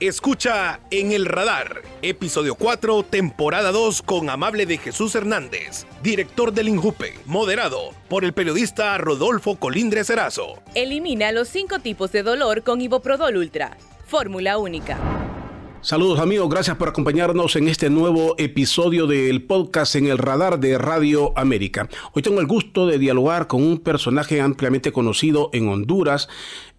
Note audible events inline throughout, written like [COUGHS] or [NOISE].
Escucha En el Radar, episodio 4, temporada 2 con Amable de Jesús Hernández, director del INJUPE, moderado por el periodista Rodolfo Colindres Erazo. Elimina los cinco tipos de dolor con Iboprodol Ultra, fórmula única. Saludos amigos, gracias por acompañarnos en este nuevo episodio del podcast en el radar de Radio América. Hoy tengo el gusto de dialogar con un personaje ampliamente conocido en Honduras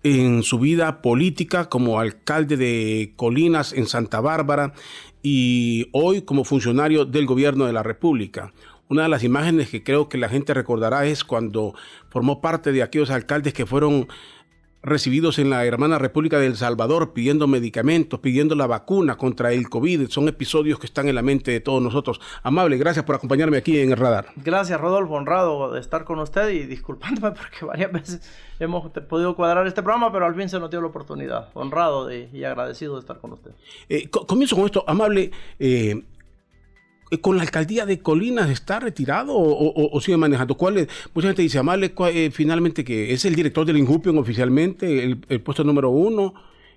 en su vida política como alcalde de Colinas en Santa Bárbara y hoy como funcionario del gobierno de la República. Una de las imágenes que creo que la gente recordará es cuando formó parte de aquellos alcaldes que fueron recibidos en la hermana República del Salvador pidiendo medicamentos, pidiendo la vacuna contra el COVID. Son episodios que están en la mente de todos nosotros. Amable, gracias por acompañarme aquí en el radar. Gracias, Rodolfo, honrado de estar con usted y disculpándome [LAUGHS] porque varias veces hemos podido cuadrar este programa, pero al fin se nos dio la oportunidad. Honrado y agradecido de estar con usted. Eh, comienzo con esto. Amable, eh, eh, con la alcaldía de Colinas está retirado o, sigue manejando? ¿Cuál es? Mucha gente dice, Amable, eh, finalmente que es el director del Injupion oficialmente, el, puesto número uno,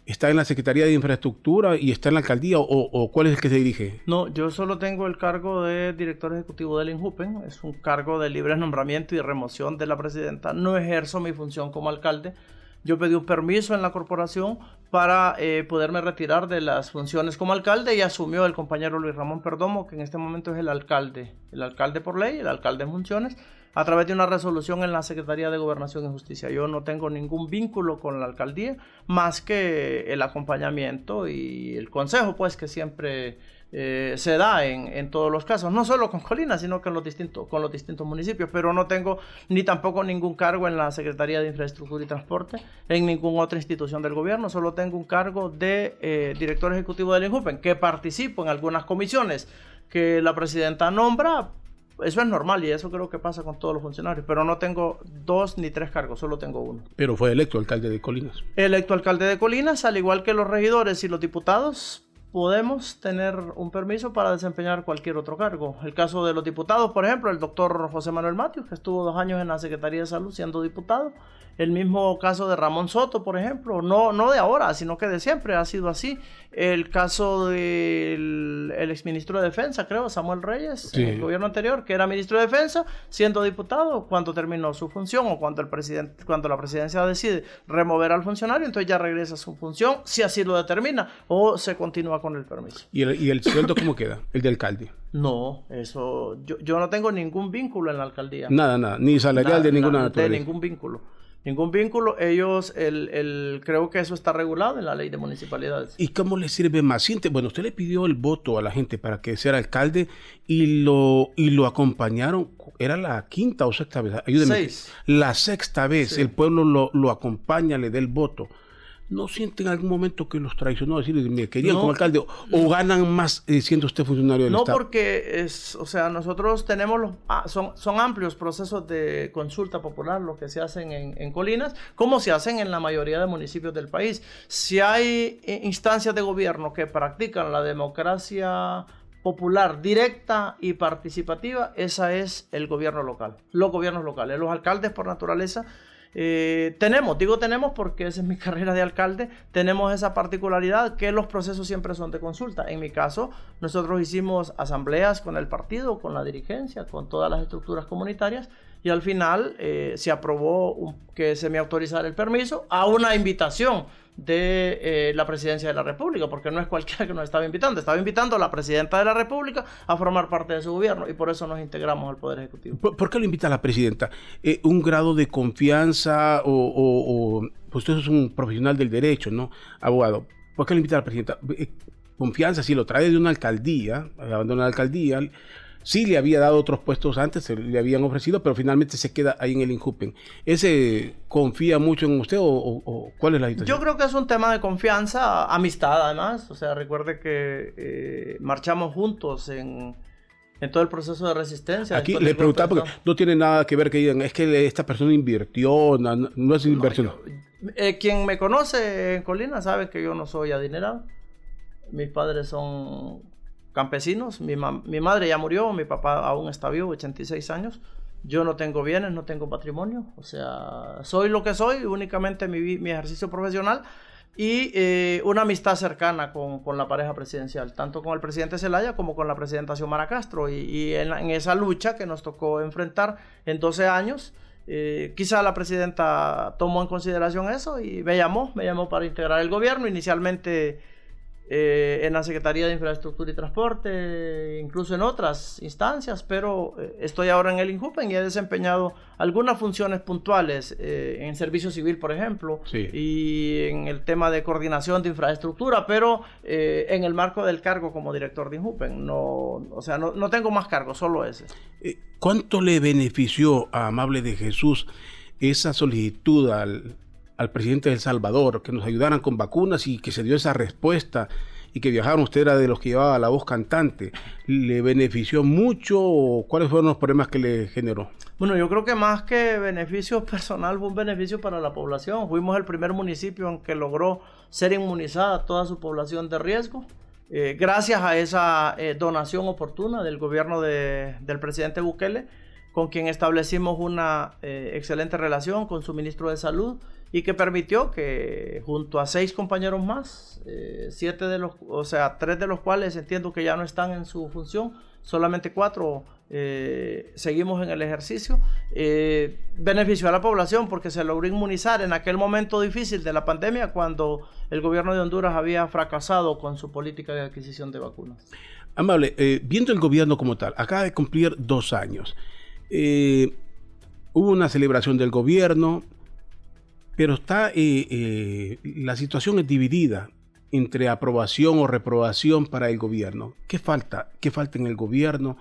está en la Secretaría de Infraestructura y está en la alcaldía o, cuál es el que se dirige? No, yo solo tengo el cargo de director ejecutivo del Injupen, es un cargo de libre nombramiento y remoción de la presidenta, no ejerzo mi función como alcalde yo pedí un permiso en la corporación para eh, poderme retirar de las funciones como alcalde y asumió el compañero Luis Ramón Perdomo, que en este momento es el alcalde, el alcalde por ley, el alcalde en funciones, a través de una resolución en la Secretaría de Gobernación y Justicia. Yo no tengo ningún vínculo con la alcaldía más que el acompañamiento y el consejo, pues que siempre eh, se da en, todos los casos, no solo con Colinas, sino que los distintos, con los distintos municipios, pero no tengo ni tampoco ningún cargo en la Secretaría de Infraestructura y Transporte, en ninguna otra institución del gobierno, solo tengo un cargo de eh, director ejecutivo del INJUPEN, que participo en algunas comisiones que la presidenta nombra, eso es normal y eso creo que pasa con todos los funcionarios, pero no tengo dos ni tres cargos, solo tengo uno. Pero fue electo alcalde de Colinas. Electo alcalde de Colinas, al igual que los regidores y los diputados, podemos tener un permiso para desempeñar cualquier otro cargo. El caso de los diputados, por ejemplo, el doctor José Manuel Matius, que estuvo dos años en la Secretaría de Salud siendo diputado. El mismo caso de Ramón Soto, por ejemplo, no, no de ahora, sino que de siempre ha sido así. El caso del el exministro de Defensa, creo, Samuel Reyes, en el gobierno anterior, que era ministro de Defensa, siendo diputado, cuando terminó su función o cuando, el presidente, cuando la presidencia decide remover al funcionario, entonces ya regresa a su función, si así lo determina, o se continúa con el permiso. ¿Y el, y el sueldo cómo queda? El de alcalde. No, eso, yo, yo no tengo ningún vínculo en la alcaldía. Nada, nada, ni salarial de ninguna naturaleza. De ningún vínculo ningún vínculo. Ellos, el, el, creo que eso está regulado en la ley de municipalidades. ¿Y cómo le sirve más? Bueno, usted le pidió el voto a la gente para que sea alcalde y lo, y lo acompañaron. Era la quinta o sexta vez. Ayúdeme. Seis. La sexta vez. El pueblo lo, lo acompaña, le da el voto. ¿No sienten en algún momento que los traicionó? Decir, me querían como alcalde, o, ganan más eh, siendo usted funcionario del no Estado? No, porque es, o sea, nosotros tenemos los, ah, son, son amplios procesos de consulta popular, lo que se hacen en, en, Colinas, como se hacen en la mayoría de municipios del país. Si hay eh, instancias de gobierno que practican la democracia popular directa y participativa, esa es el gobierno local, los gobiernos locales. Los alcaldes por naturaleza eh, tenemos, digo tenemos porque esa es mi [LAUGHS] carrera de alcalde, tenemos esa particularidad que los procesos siempre son de consulta. En mi caso, nosotros hicimos asambleas con el partido, con la dirigencia, con todas las estructuras comunitarias y al final eh, se aprobó que se me autorizara el permiso a una invitación de eh, la presidencia de la República, porque no es cualquiera que nos estaba invitando, estaba invitando a la presidenta de la República a formar parte de su gobierno y por eso nos integramos al Poder Ejecutivo. ¿Por, qué lo invita a la presidenta? Eh, ¿Un grado de confianza o, pues usted es un profesional del derecho, ¿no? Abogado. ¿Por qué lo invita a la presidenta? confianza, si lo trae de una alcaldía, abandona la alcaldía, Sí le había dado otros puestos antes, se le habían ofrecido, pero finalmente se queda ahí en el Injupen. ¿Ese confía mucho en usted o, cuál es la situación? Yo creo que es un tema de confianza, amistad además. O sea, recuerde que eh, marchamos juntos en, todo el proceso de resistencia. Aquí le preguntaba porque no tiene nada que ver que digan, es que esta persona invirtió, no, es inversión. Eh, quien me conoce en Colina sabe que yo no soy adinerado. Mis padres son campesinos. Mi, mi, madre ya murió, mi papá aún está vivo, 86 años. Yo no tengo bienes, no tengo patrimonio. O sea, soy lo que soy, únicamente mi, mi ejercicio profesional y eh, una amistad cercana con, con, la pareja presidencial, tanto con el presidente Zelaya como con la presidenta Xiomara Castro. Y, en, esa lucha que nos tocó enfrentar en 12 años, eh, quizá la presidenta tomó en consideración eso y me llamó, me llamó para integrar el gobierno. Inicialmente eh, en la Secretaría de Infraestructura y Transporte, incluso en otras instancias, pero eh, estoy ahora en el INJUPEN y he desempeñado algunas funciones puntuales eh, en servicio civil, por ejemplo, y en el tema de coordinación de infraestructura, pero en el marco del cargo como director de INJUPEN. No, o sea, no, no tengo más cargo, solo ese. ¿Cuánto le benefició a Amable de Jesús esa solicitud al al presidente de El Salvador, que nos ayudaran con vacunas y que se dio esa respuesta y que viajaron, usted era de los que llevaba la voz cantante, ¿le benefició mucho o cuáles fueron los problemas que le generó? Bueno, yo creo que más que beneficio [LAUGHS] personal fue un beneficio para la población. Fuimos el primer municipio en que logró ser inmunizada toda su población de riesgo. Eh, gracias a esa eh, donación oportuna del gobierno del presidente Bukele, con quien establecimos una eh, excelente relación con su ministro de Salud y que permitió que junto a seis compañeros más, eh, siete de los, o sea, tres de los cuales entiendo que ya no están en su función, solamente cuatro eh, seguimos en el ejercicio, eh, benefició a la población porque se logró inmunizar en aquel momento difícil de la pandemia cuando el gobierno de Honduras había fracasado con su política de adquisición de vacunas. Amable, viendo el gobierno como tal, acaba de cumplir dos años. Hubo una celebración del gobierno, pero está, eh, eh, la situación es dividida entre aprobación o reprobación para el gobierno. ¿Qué falta? ¿Qué falta en el gobierno?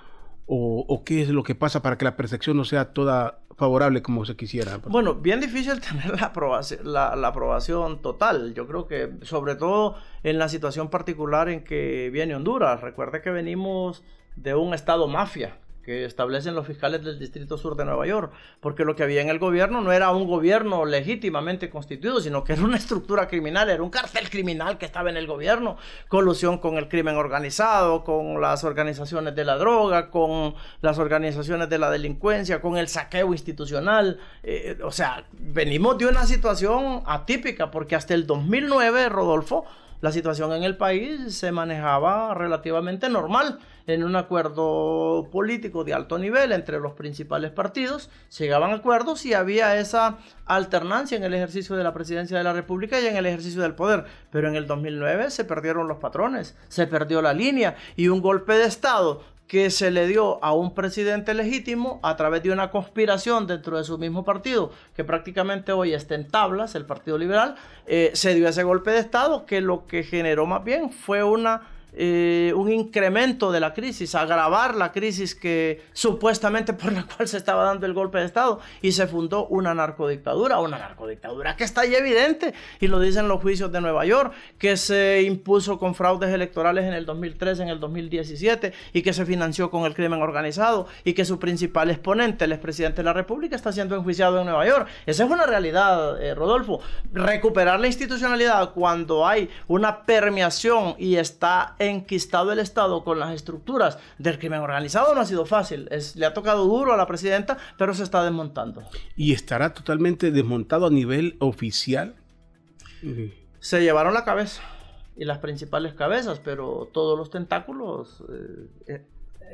O, qué es lo que pasa para que la percepción no sea toda favorable como se quisiera? Bueno, bien difícil [LAUGHS] tener la aprobación, la, aprobación total. Yo creo que sobre todo en la situación particular en que viene Honduras. Recuerde que venimos de un estado mafia que establecen los fiscales del Distrito Sur de Nueva York, porque lo que había en el gobierno no era un gobierno legítimamente constituido, sino que era una estructura criminal, era un cartel criminal que estaba en el gobierno, colusión con el crimen organizado, con las organizaciones de la droga, con las organizaciones de la delincuencia, con el saqueo institucional, eh, o sea, venimos de una situación atípica, porque hasta el 2009, Rodolfo, la situación en el país se manejaba relativamente normal en un acuerdo político de alto nivel entre los principales partidos, llegaban acuerdos y había esa alternancia en el ejercicio de la presidencia de la República y en el ejercicio del poder. Pero en el 2009 se perdieron los patrones, se perdió la línea y un golpe de Estado que se le dio a un presidente legítimo a través de una conspiración dentro de su mismo partido, que prácticamente hoy está en tablas, el Partido Liberal, eh, se dio ese golpe de Estado que lo que generó más bien fue una eh, un incremento de la crisis, agravar la crisis que supuestamente por la [LAUGHS] cual se estaba dando el golpe de Estado y se fundó una narcodictadura, una narcodictadura que está ahí evidente y lo dicen los juicios de Nueva York, que se impuso con fraudes electorales en el 2013, en el 2017 y que se financió con el crimen organizado y que su principal exponente, el expresidente de la República, está siendo enjuiciado en Nueva York. Esa es una realidad, eh, Rodolfo. Recuperar la institucionalidad cuando hay una permeación y está enquistado el Estado con las estructuras del crimen organizado no ha sido fácil. Es, le ha tocado duro a la presidenta, pero se está desmontando. ¿Y estará totalmente desmontado a nivel oficial? Se llevaron la cabeza y las principales cabezas, pero todos los tentáculos eh, eh,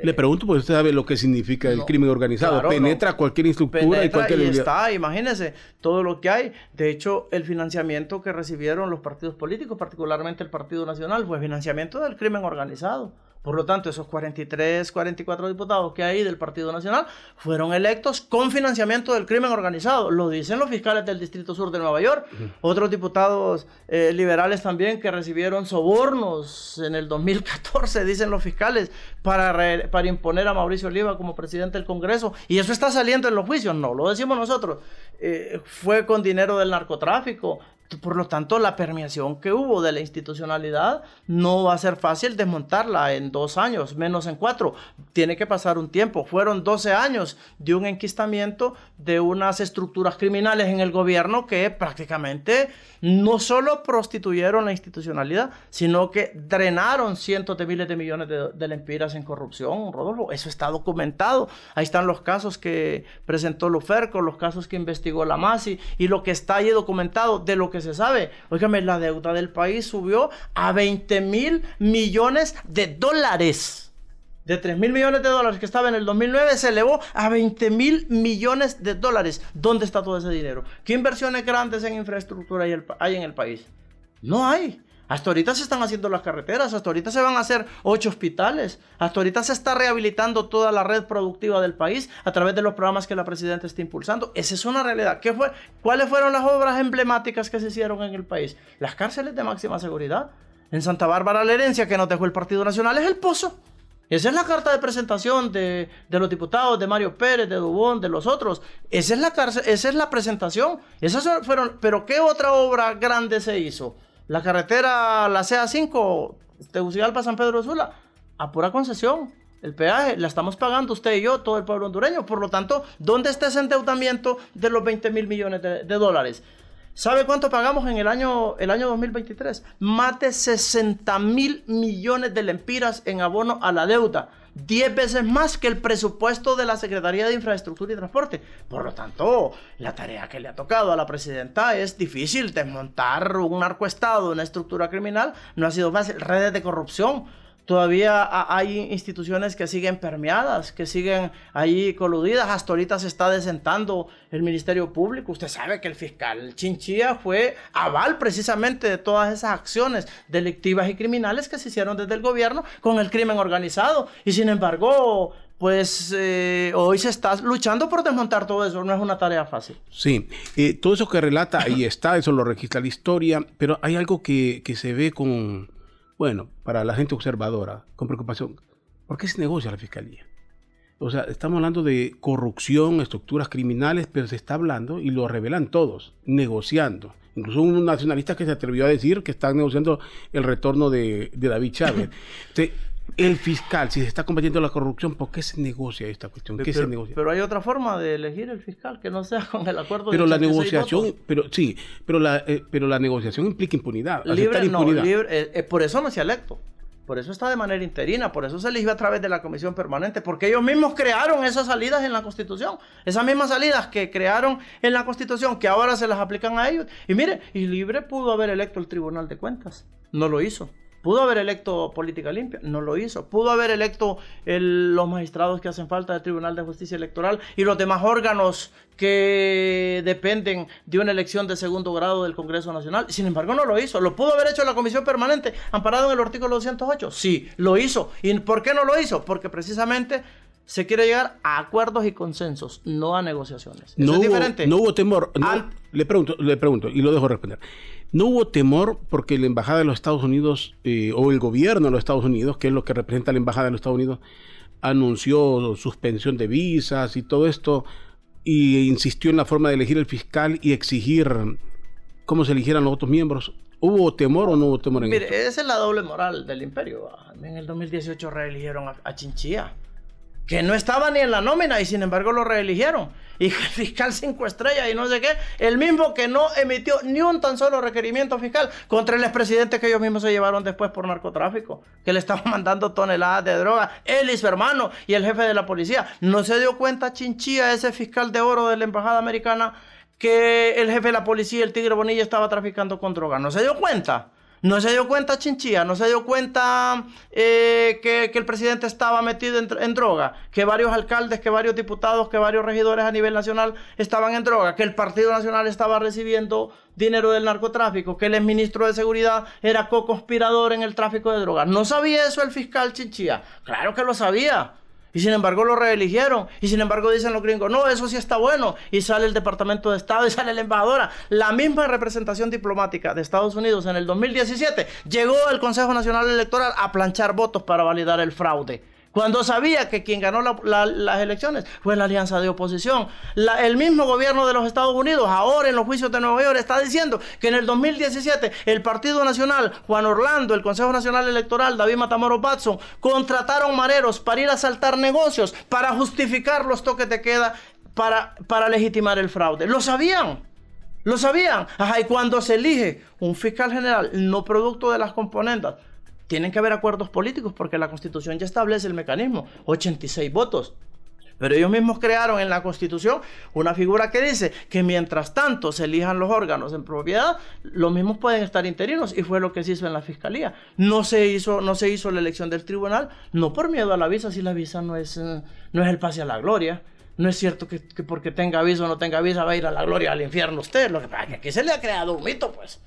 le pregunto porque usted sabe lo que significa el crimen organizado. Penetra cualquier estructura y cualquier... Y está, imagínese, todo lo que hay. De hecho, el financiamiento que recibieron los partidos políticos, particularmente el Partido Nacional, fue financiamiento del crimen organizado. Por lo tanto, esos 43, 44 diputados que hay del Partido Nacional fueron electos con financiamiento del crimen organizado. Lo dicen los fiscales del Distrito Sur de Nueva York. Otros diputados eh, liberales también que recibieron sobornos en el 2014, dicen los fiscales, para, para imponer a Mauricio Oliva como presidente del Congreso. Y eso está saliendo en los juicios. No, lo decimos nosotros. Eh, fue con dinero del narcotráfico, por lo tanto, la permeación que hubo de la institucionalidad no va a ser fácil desmontarla en dos años, menos en cuatro. Tiene que pasar un tiempo. Fueron 12 años de un enquistamiento de unas estructuras criminales en el gobierno que prácticamente no solo prostituyeron la institucionalidad, sino que drenaron cientos de miles de millones de, de lempiras en corrupción, Rodolfo. Eso está documentado. Ahí están los casos que presentó Luferco, los casos que investigó la MASI y lo que está ahí documentado de lo que se sabe. Óigame, la deuda del país subió a 20 mil millones de dólares. De 3 mil millones de dólares que estaba en el 2009 se elevó a 20 mil millones de dólares. ¿Dónde está todo ese dinero? ¿Qué inversiones grandes en infraestructura hay en el país? No hay. Hasta ahorita se están haciendo las carreteras, hasta ahorita se van a hacer ocho hospitales, hasta ahorita se está rehabilitando toda la red productiva del país a través de los programas que la presidenta está impulsando. Esa es una realidad. ¿Qué fue? ¿Cuáles fueron las obras emblemáticas que se hicieron en el país? Las cárceles de máxima seguridad. En Santa Bárbara la herencia que nos dejó el Partido Nacional es el pozo. Esa es la carta de presentación de, los diputados, de Mario Pérez, de Dubón, de los otros. Esa es la, esa es la presentación. Esas fueron, pero ¿qué otra obra grande se hizo? La carretera, la CA5, Tegucigalpa, San Pedro de Sula, a pura concesión. El peaje la estamos pagando usted y yo, todo el pueblo hondureño. Por lo tanto, ¿dónde está ese endeudamiento de los 20 mil millones de, dólares? ¿Sabe cuánto pagamos en el año, el año 2023? Más de 60 mil millones de lempiras en abono a la deuda. 10 veces más que el presupuesto de la Secretaría de Infraestructura y Transporte. Por lo tanto, la tarea que le ha tocado a la presidenta es difícil. Desmontar un narcoestado, una estructura criminal, no ha sido fácil. Redes de corrupción Todavía hay instituciones que siguen permeadas, que siguen ahí coludidas. Hasta ahorita se está desentando el Ministerio Público. Usted sabe que el fiscal Chinchilla fue aval precisamente de todas esas acciones delictivas y criminales que se hicieron desde el gobierno con el crimen organizado. Y sin embargo, pues eh, hoy se está luchando por desmontar todo eso, no es una tarea fácil. Sí, eh, todo eso que relata ahí está, eso lo registra la historia, pero hay algo que, que se ve con, bueno, para la gente observadora, con preocupación, ¿por qué se negocia la fiscalía? O sea, estamos hablando de corrupción, estructuras criminales, pero se está hablando, y lo revelan todos, negociando. Incluso un nacionalista que se atrevió a decir que están negociando el retorno de, David Chávez. [LAUGHS] el fiscal, si se está combatiendo la corrupción, ¿por qué se negocia esta cuestión? ¿Qué se negocia? Pero hay otra forma de elegir el fiscal que no sea con el acuerdo. Pero la negociación, pero sí, pero la, eh, pero la negociación implica impunidad. Libre, no, libre, eh, eh, por eso no se ha electo. Por eso está de manera interina, por eso se eligió a través de la comisión permanente, porque ellos mismos crearon esas salidas en la Constitución, esas mismas salidas que crearon en la Constitución, que ahora se las aplican a ellos. Y mire, y Libre pudo haber electo el Tribunal de Cuentas, no lo hizo. Pudo haber electo política limpia, no lo hizo. Pudo haber electo los magistrados que hacen falta del Tribunal de Justicia Electoral y los demás órganos que dependen de una elección de segundo grado del Congreso Nacional. Sin embargo, no lo hizo. ¿Lo pudo haber hecho la Comisión Permanente amparado en el artículo 208? Sí, lo hizo. ¿Y por qué no lo hizo? Porque precisamente se quiere llegar a acuerdos y consensos, no a negociaciones. no es hubo, diferente. No hubo temor. le, pregunto, le pregunto y lo dejo responder. No hubo temor porque la Embajada de los Estados Unidos eh, o el gobierno de los Estados Unidos, que es lo que representa la Embajada de los Estados Unidos, anunció suspensión de visas y todo esto y insistió en la forma de elegir el fiscal y exigir cómo se eligieran los otros miembros. ¿Hubo temor o no hubo temor en Mire, esa es la doble moral del imperio. En el 2018 reeligieron a, a Chinchilla que no estaba ni en la nómina y sin embargo lo reeligieron. Y el fiscal cinco estrellas y no sé qué, el mismo que no emitió ni un tan solo requerimiento fiscal contra el expresidente que ellos mismos se llevaron después por narcotráfico, que le estaban [LAUGHS] mandando toneladas de droga, él y su hermano y el jefe de la policía. No se dio cuenta Chinchilla, ese fiscal de oro de la embajada americana, que el jefe de la policía, el Tigre Bonilla, estaba traficando con droga. No se dio cuenta. No se dio cuenta Chinchilla, no se dio cuenta eh, que, el presidente estaba metido en, droga, que varios alcaldes, que varios diputados, que varios regidores a nivel nacional estaban en droga, que el Partido Nacional estaba recibiendo dinero del narcotráfico, que el exministro de Seguridad era co-conspirador en el tráfico de drogas. ¿No sabía eso el fiscal Chinchilla? Claro que lo sabía. Y sin embargo lo reeligieron. Y sin embargo dicen los gringos, no, eso sí está bueno. Y sale el Departamento de Estado y [LAUGHS] sale la embajadora. La misma representación diplomática de Estados Unidos en el 2017 llegó al Consejo Nacional Electoral a planchar votos para validar el fraude cuando sabía que quien ganó las elecciones fue la alianza de oposición. el mismo gobierno de los Estados Unidos, ahora en los juicios de Nueva York, está diciendo que en el 2017 el Partido Nacional, Juan Orlando, el Consejo Nacional Electoral, David Matamoros Batson, contrataron mareros para ir a saltar negocios, para justificar los toques de queda, para, legitimar el fraude. Lo sabían. Lo sabían. Ajá, y cuando se elige un fiscal general no producto de las componentes, tienen que haber acuerdos políticos porque la constitución ya establece el mecanismo. 86 votos. Pero ellos mismos crearon en la Constitución una figura que dice que mientras tanto se elijan los órganos en propiedad, los mismos pueden estar interinos y fue lo que se hizo en la Fiscalía. No se hizo, no se hizo la elección del tribunal, no por miedo a la visa, si la visa no es, eh, no es el pase a la gloria. No es cierto que, porque tenga visa o no tenga visa va a ir a la gloria al infierno usted. Lo que pasa es que aquí se le ha creado un mito, pues.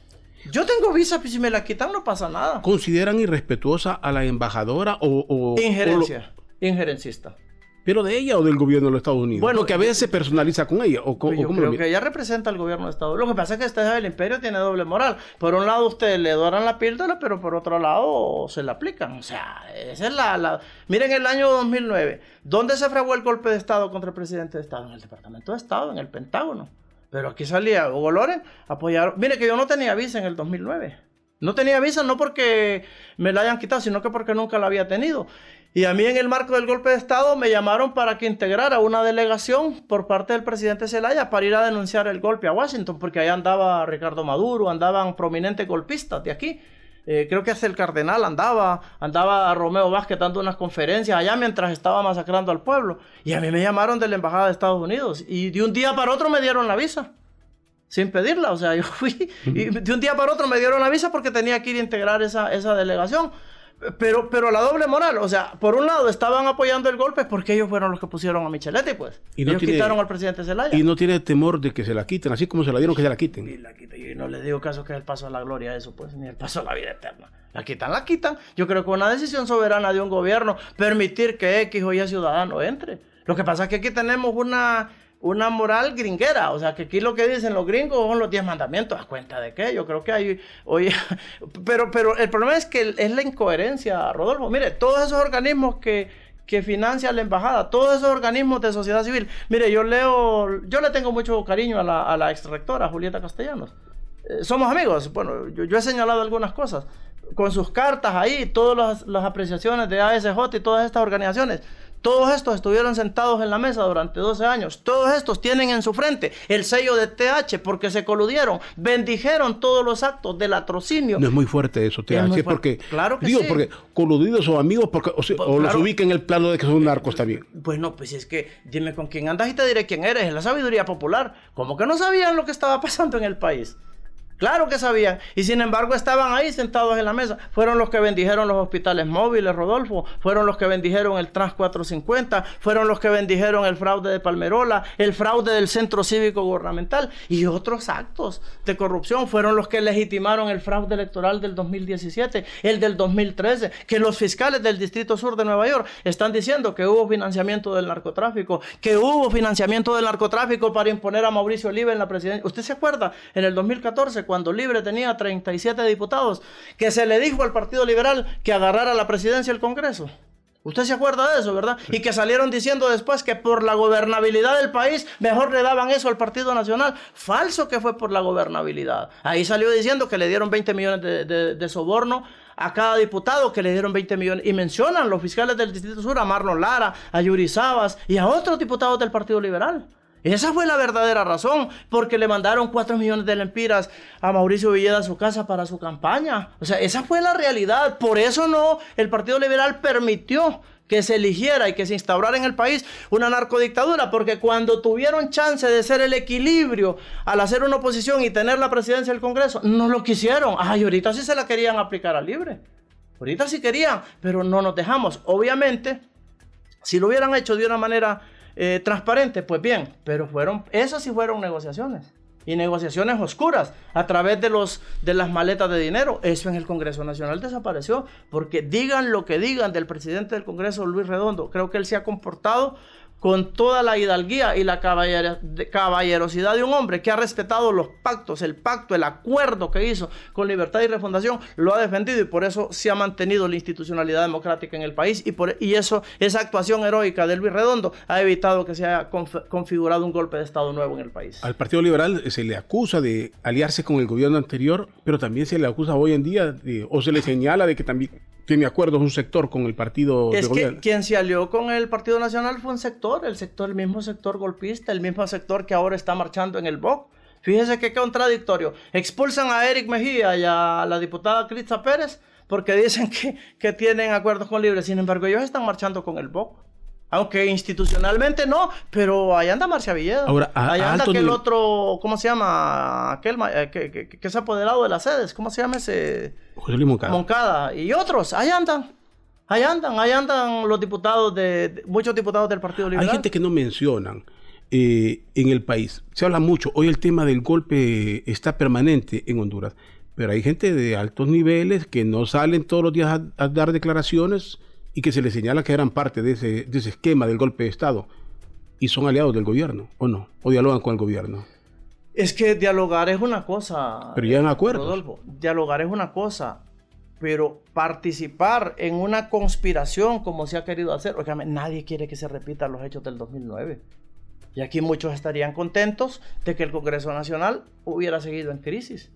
Yo tengo visa, pues, si me la quitan no pasa nada. ¿Consideran irrespetuosa a la embajadora o...? Injerencia, injerencista. ¿Pero de ella o del gobierno de los Estados Unidos? Bueno, que a veces se personaliza con ella. O, pues yo creo que ella representa al gobierno de Estados Unidos. Lo que pasa es que este el imperio tiene doble moral. Por un lado ustedes le doran la píldora, pero por otro lado se la aplican. O sea, esa es la... la... Miren el año 2009. ¿Dónde se fraguó el golpe de Estado contra el presidente de Estado? En el Departamento de Estado, en el Pentágono. Pero aquí salía Hugo Loren apoyar. Mire que yo no tenía visa en el 2009. No tenía visa no porque me la hayan quitado, sino que porque nunca la había tenido. Y a mí en el marco del golpe de Estado me llamaron para que integrara una delegación por parte del presidente Zelaya para ir a denunciar el golpe a Washington, porque ahí andaba Ricardo Maduro, andaban prominentes golpistas de aquí. Eh, creo que hasta el cardenal andaba, andaba Romeo Vázquez dando unas conferencias allá mientras estaba masacrando al pueblo. Y a mí me llamaron de la Embajada de Estados Unidos y de un día para otro me dieron la visa. Sin pedirla, o sea, [LAUGHS] yo fui y de un día para otro me dieron la visa porque tenía que ir a integrar esa, esa delegación. Pero, pero la doble moral, o sea, por un lado estaban apoyando el golpe porque ellos fueron los que pusieron a Micheletti, pues. Y no ellos quitaron al presidente Zelaya. Y no tiene temor de que se la quiten, así como se la dieron que se la quiten. Y la Y no le digo caso que es el paso a la gloria, eso, pues, ni el paso a la vida eterna. La quitan, la quitan. Yo creo que una decisión soberana de un gobierno permitir que X o Y ciudadano entre. Lo que pasa es que aquí tenemos una una moral gringuera. O sea, que aquí lo que dicen los gringos son los diez mandamientos. ¿A cuenta de qué? Yo creo que hay. Oye, [LAUGHS] pero, pero el problema es que es la incoherencia, Rodolfo. Mire, todos esos organismos que, que financian la embajada, todos esos organismos de sociedad civil. Mire, yo leo. Yo le tengo mucho cariño a la, a la ex rectora, Julieta Castellanos. Eh, somos amigos. Bueno, yo, yo he señalado algunas cosas con sus cartas ahí, todas las, apreciaciones de ASJ y todas estas organizaciones. Todos estos estuvieron sentados en la mesa durante 12 años. Todos estos tienen en su frente el sello de TH porque se coludieron, bendijeron todos los actos del atrocinio. No es muy fuerte eso, TH, porque claro que digo, porque coludidos o amigos porque, o, pues los ubica en el plano de que son narcos también. Bueno, pues es que dime con quién andas y te diré quién eres, es la sabiduría popular. ¿Cómo que no sabían lo que estaba pasando en el país? Claro que sabían. Y sin embargo estaban ahí sentados en la mesa. Fueron los que bendijeron los hospitales móviles, Rodolfo. Fueron los que bendijeron el Trans 450. Fueron los que bendijeron el fraude de Palmerola, el fraude del Centro Cívico Gubernamental y otros actos de corrupción. Fueron los que legitimaron el fraude electoral del 2017, el del 2013, que los fiscales del Distrito Sur de Nueva York están diciendo que hubo financiamiento del narcotráfico, que hubo financiamiento del narcotráfico para imponer a Mauricio Oliva en la presidencia. ¿Usted se acuerda? En el 2014 cuando Libre tenía 37 diputados, que se le dijo al Partido Liberal que agarrara la presidencia del Congreso. Usted se acuerda de eso, ¿verdad? Y que salieron diciendo después que por la gobernabilidad del país mejor le daban eso al Partido Nacional. Falso que fue por la gobernabilidad. Ahí salió diciendo que le dieron 20 millones de, soborno a cada diputado, que le dieron 20 millones. Y mencionan los fiscales del Distrito Sur a Marlon Lara, a Yuri Sabas y a otros diputados del Partido Liberal. Esa fue la verdadera razón, porque le mandaron 4 millones de lempiras a Mauricio Villeda a su casa para su campaña. O sea, esa fue la realidad. Por eso no, el Partido Liberal permitió que se eligiera y que se instaurara en el país una narcodictadura, porque cuando tuvieron chance de ser el equilibrio al hacer una oposición y tener la presidencia del Congreso, no lo quisieron. Ay, ahorita sí se la querían aplicar a libre. Ahorita sí querían, pero no nos dejamos. Obviamente, si lo hubieran hecho de una manera eh, transparente, pues bien, pero fueron, esas sí fueron negociaciones. Y negociaciones oscuras a través de, los, de las maletas de dinero. Eso en el Congreso Nacional desapareció. Porque digan lo que digan del presidente del Congreso, Luis Redondo, creo que él se ha comportado con toda la hidalguía y la caballerosidad de un hombre que ha respetado los pactos, el pacto, el acuerdo que hizo con Libertad y Refundación, lo ha defendido y por eso se ha mantenido la institucionalidad democrática en el país y, por, y eso, esa actuación heroica de Luis Redondo ha evitado que se haya configurado un golpe de Estado nuevo en el país. Al Partido Liberal se le acusa de aliarse con el gobierno anterior, pero también se le acusa hoy en día o se le señala de que también tiene acuerdos un sector con el partido es que quien se alió con el Partido Nacional fue un sector, el sector, el mismo sector golpista, el mismo sector que ahora está marchando en el BOC. Fíjese qué contradictorio. Expulsan a Eric Mejía y a la diputada Crista Pérez porque dicen que, que tienen acuerdos con Libre. Sin embargo, ellos están marchando con el BOC. Aunque institucionalmente no, pero ahí anda Marcia Villeda. Ahora, a, ahí a anda aquel nivel- otro, ¿cómo se llama? Aquel eh, que, que, que es apoderado de las sedes. ¿Cómo se llama ese? José Moncada. Moncada. Y otros, ahí andan. Ahí andan, ahí andan los diputados de, de- muchos diputados del Partido Hay Liberal. gente que no mencionan eh, en el país. Se habla mucho. Hoy el tema del golpe está permanente en Honduras. Pero hay gente de altos niveles que no salen todos los días a, a dar declaraciones y que se les señala que eran parte de ese, de ese esquema del golpe de Estado. Y son aliados del gobierno, ¿o no? O dialogan con el gobierno. Es que dialogar es una cosa. Pero llegan a acuerdos. Rodolfo, dialogar es una cosa. Pero participar en una conspiración como se ha querido hacer, óigame, nadie quiere que se repitan los hechos del 2009. Y aquí muchos estarían contentos de que el Congreso Nacional hubiera seguido en crisis.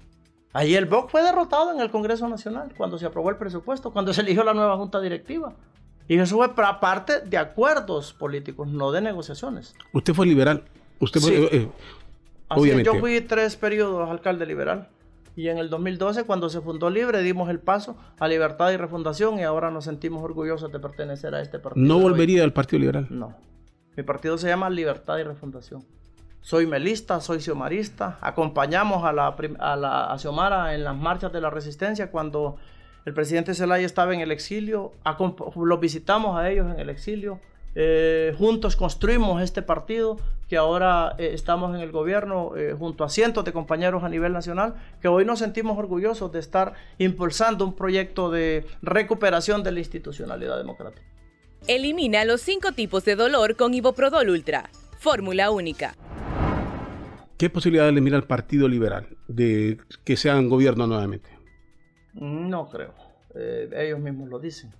Ahí el BOC fue derrotado en el Congreso Nacional cuando se aprobó el presupuesto, cuando se eligió la nueva Junta Directiva. Y eso fue para parte de acuerdos políticos, no de negociaciones. Usted fue liberal. Usted fue, Sí. eh, eh, Así obviamente. yo fui tres periodos alcalde liberal. Y en el 2012, cuando se fundó Libre, dimos el paso a libertad y refundación y ahora nos sentimos orgullosos de pertenecer a este partido. no volvería al Partido Liberal. No. Mi partido se llama Libertad y Refundación. Soy melista, soy xiomarista. Acompañamos a, la, a, la, a Xiomara en las marchas de la resistencia cuando el presidente Zelaya estaba en el exilio. Los visitamos a ellos en el exilio. Eh, juntos construimos este partido que ahora eh, estamos en el gobierno eh, junto a cientos de compañeros a nivel nacional que hoy nos sentimos orgullosos de estar impulsando un proyecto de recuperación de la institucionalidad democrática. Elimina los cinco tipos de dolor con Iboprodol Ultra. Fórmula única. ¿Qué posibilidades le mira al Partido Liberal de que sean gobierno nuevamente? No creo. Eh, ellos mismos lo dicen.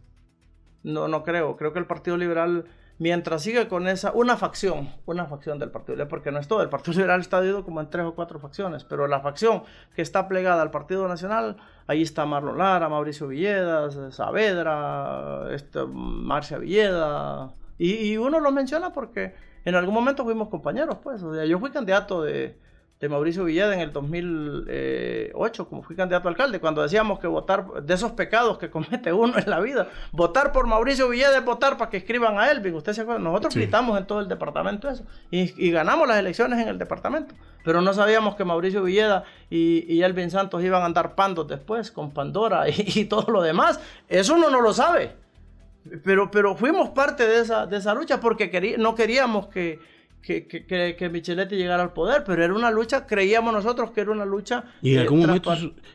No, no creo. Creo que el Partido Liberal, mientras siga con esa, una facción, una facción del Partido Liberal, porque no es todo. El Partido [LAUGHS] Liberal está dividido como en tres o cuatro facciones, pero la facción que está plegada al Partido Nacional, ahí está Marlon Lara, Mauricio Villedas, eh, Saavedra, este, Marcia Villeda. Y, y uno lo menciona porque en algún momento fuimos compañeros, pues. O sea, yo fui candidato de, de Mauricio Villeda en el 2008, como fui candidato a alcalde, cuando decíamos que votar de esos pecados que [LAUGHS] comete uno en la vida, votar por Mauricio Villeda es votar para que escriban a Elvin. ¿Usted se acuerda? Nosotros Sí. gritamos en todo el departamento eso y, y ganamos las elecciones en el departamento, pero no sabíamos que Mauricio Villeda y, y Elvin Santos iban a andar pandos después con Pandora [LAUGHS] y, y todo lo demás. Eso uno no lo sabe. Pero, pero fuimos parte de esa, de esa lucha porque querí- no queríamos que, que, que, que- que Micheletti llegara al poder, pero era una lucha, creíamos nosotros que era una lucha. Y en eh, algún momento,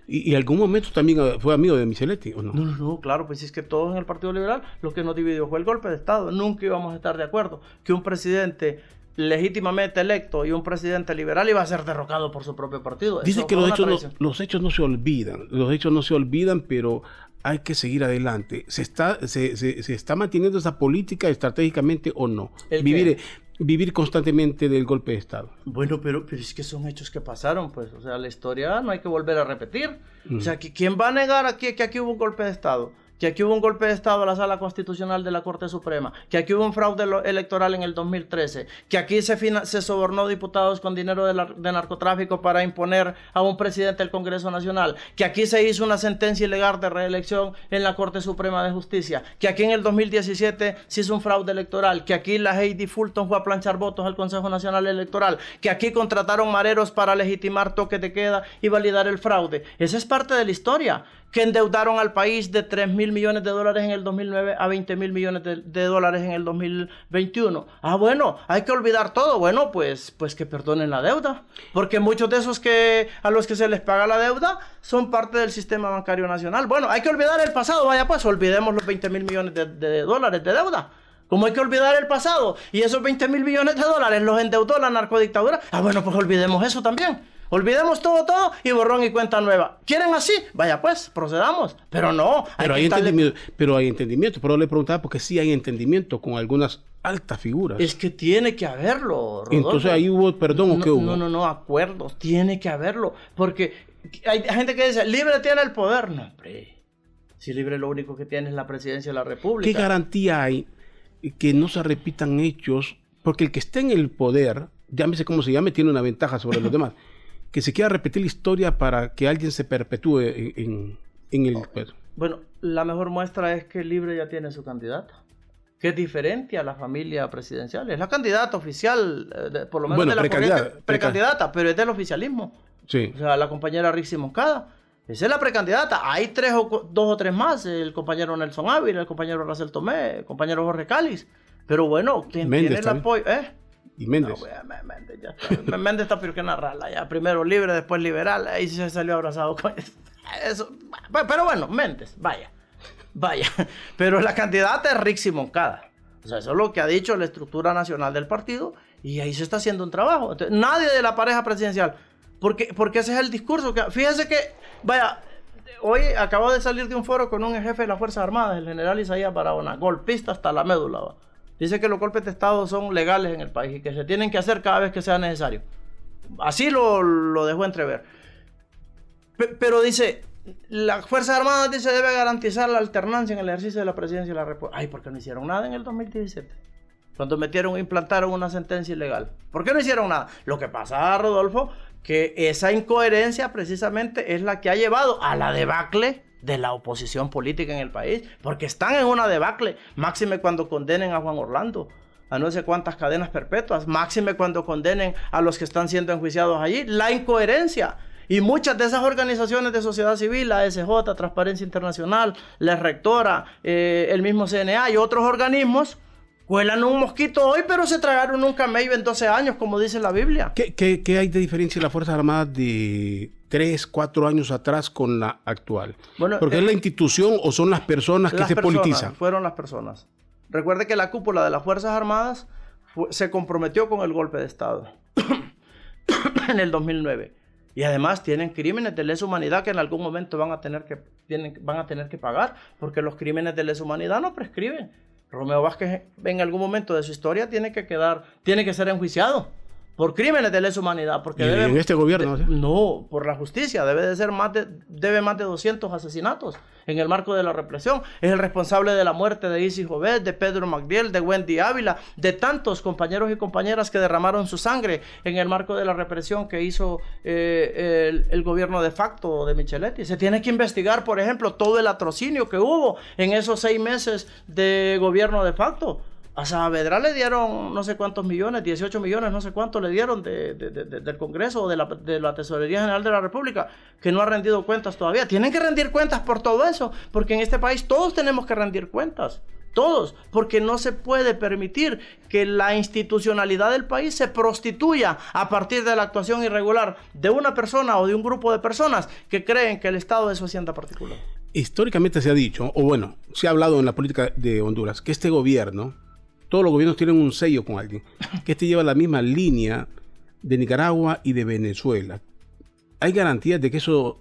y, y algún momento también eh, fue amigo de Micheletti, ¿o no? No, no, no, claro, pues es que todos en el Partido Liberal lo que nos dividió fue el golpe de Estado. Nunca íbamos a estar de acuerdo que un presidente legítimamente electo y un presidente liberal iba a ser derrocado por su propio partido. Dice Eso que los hechos, no, los hechos no se olvidan, los hechos no se olvidan, pero hay que seguir adelante. ¿Se está, se, se- se está manteniendo esa política estratégicamente o no? ¿El Vivir? Vivir constantemente del golpe de Estado. Bueno, pero, pero es que son hechos que pasaron, pues. O sea, la historia no hay que volver a repetir. O sea, que ¿quién va a negar aquí que aquí hubo un golpe de Estado? Que aquí hubo un golpe de Estado a la Sala Constitucional de la Corte Suprema. Que aquí hubo un fraude electoral en el 2013. Que aquí se, se sobornó diputados con dinero de, narcotráfico para imponer a un presidente del Congreso Nacional. Que aquí se hizo una sentencia ilegal de reelección en la Corte Suprema de Justicia. Que aquí en el 2017 se hizo un fraude electoral. Que aquí la Heidi Fulton fue a planchar votos al Consejo Nacional Electoral. Que aquí contrataron mareros para legitimar toques de queda y validar el fraude. Esa es parte de la historia. Que endeudaron al país de 3 mil millones de dólares en el 2009 a 20 mil millones de, dólares en el 2021. Ah, bueno, hay que olvidar todo. Bueno, pues, pues que perdonen la deuda. Porque muchos de esos que a los que se les paga la deuda son parte del sistema bancario nacional. Bueno, hay que olvidar el pasado. Vaya, pues olvidemos los 20 mil millones de, de dólares de deuda. Como hay que olvidar el pasado y esos 20 mil millones de dólares los endeudó la narcodictadura, ah, bueno, pues olvidemos eso también. Olvidemos todo, todo y borrón y cuenta nueva. ¿Quieren así? Vaya pues, procedamos. Pero no. Pero que hay, estarle- entendimiento, pero hay entendimiento. Pero le preguntaba porque sí hay entendimiento con algunas altas figuras. Es que tiene que haberlo. Rodolfo. Entonces ahí hubo perdón o no, qué hubo. No, no, no, acuerdos. Tiene que haberlo. Porque hay gente que dice, libre tiene el poder. No, hombre. Si libre lo único que tiene es la presidencia de la ¿Qué República. garantía hay que no se repitan hechos? Porque el que esté en el poder, llámese como se llame, tiene una ventaja sobre los demás. Que se quiera repetir la historia para que alguien se perpetúe en, el poder. Bueno, la mejor muestra es que Libre ya tiene su candidata. que es diferente a la familia presidencial. Es la candidata oficial, eh, por lo menos Bueno, de la precandidata, precandidata, pero es del oficialismo. Sí. O sea, la compañera Rixi Moncada. Esa es la precandidata. Hay tres o, dos o tres más. El compañero Nelson Ávila, el compañero Racel Tomé, el compañero Jorge Cáliz. Pero bueno, quien Méndez tiene el apoyo... ¿eh? Y Méndez. No, Méndez ya está. Méndez está peor que narrarla. Ya primero libre, después liberal. Ahí se salió abrazado con eso. Pe- Pero bueno, Méndez, vaya. Vaya. [LAUGHS] Pero la candidata es Rixi Moncada. O sea, eso es lo que ha dicho la estructura nacional del partido. Y ahí se está haciendo un trabajo. Nadie de la pareja presidencial. Porque, porque ese es el discurso. que Fíjese que, vaya, hoy acabo de salir de un foro con un jefe de las Fuerzas Armadas, el general Isaías Barahona, golpista hasta la médula. va. Dice que los golpes de Estado son legales en el país y que se tienen que hacer cada vez que sea necesario. Así lo, lo dejó entrever. Pe- Pero dice, las Fuerzas Armadas dice debe garantizar la alternancia en el ejercicio de la presidencia de la República. Ay, ¿por qué no hicieron nada en el 2017? Cuando metieron, implantaron una sentencia ilegal. ¿Por qué no hicieron nada? Lo que pasa, Rodolfo, que esa incoherencia precisamente es la que ha llevado a la debacle de la oposición política en el país, porque están en una debacle, máxime cuando condenen a Juan Orlando a no sé cuántas cadenas perpetuas, máxime cuando condenen a los que están siendo enjuiciados allí, la incoherencia. Y muchas de esas organizaciones de sociedad civil, la SJ, Transparencia Internacional, la Rectora, eh, el mismo CNA y otros organismos, cuelan un mosquito hoy, pero se tragaron un camello en 12 años, como dice la Biblia. ¿Qué, qué, qué hay de diferencia en las Fuerzas Armadas de tres, cuatro años atrás con la actual? Bueno, Porque eh, es la institución o son las personas que Las se personas, politizan. Fueron las personas. Recuerde que la cúpula de las Fuerzas Armadas fue- se comprometió con el golpe de Estado [COUGHS] en el 2009. Y además tienen crímenes de lesa humanidad que en algún momento van a tener que, tienen, van a tener que pagar, porque los crímenes de lesa humanidad no prescriben. Romeo Vázquez en algún momento de su historia tiene que quedar, tiene que ser enjuiciado por crímenes de lesa humanidad. Porque debe- en este gobierno, no, por la justicia. Debe de ser más de, debe más de 200 asesinatos en el marco de la represión. Es el responsable de la muerte de Isis Jovet, de Pedro Magdiel, de Wendy Ávila, de tantos compañeros y compañeras que derramaron su sangre en el marco de la represión que hizo eh, el, el gobierno de facto de Micheletti. Se tiene que investigar, por ejemplo, todo el atrocinio que hubo en esos seis meses de gobierno de facto. A Saavedra le dieron no sé cuántos millones, 18 millones, no sé cuántos le dieron de, de- de- de- del Congreso o la, de la Tesorería General de la República, que no ha rendido cuentas todavía. Tienen que rendir cuentas por todo eso, porque en este país todos tenemos que rendir cuentas. Todos, porque no se puede permitir que la institucionalidad del país se prostituya a partir de la actuación irregular de una persona o de un grupo de personas que creen que el Estado es su hacienda particular. Históricamente se ha dicho, o bueno, se ha hablado en la política de Honduras, que este gobierno, todos los gobiernos tienen un sello con alguien, [LAUGHS] que este lleva la misma línea de Nicaragua y de Venezuela. Hay garantías de que eso,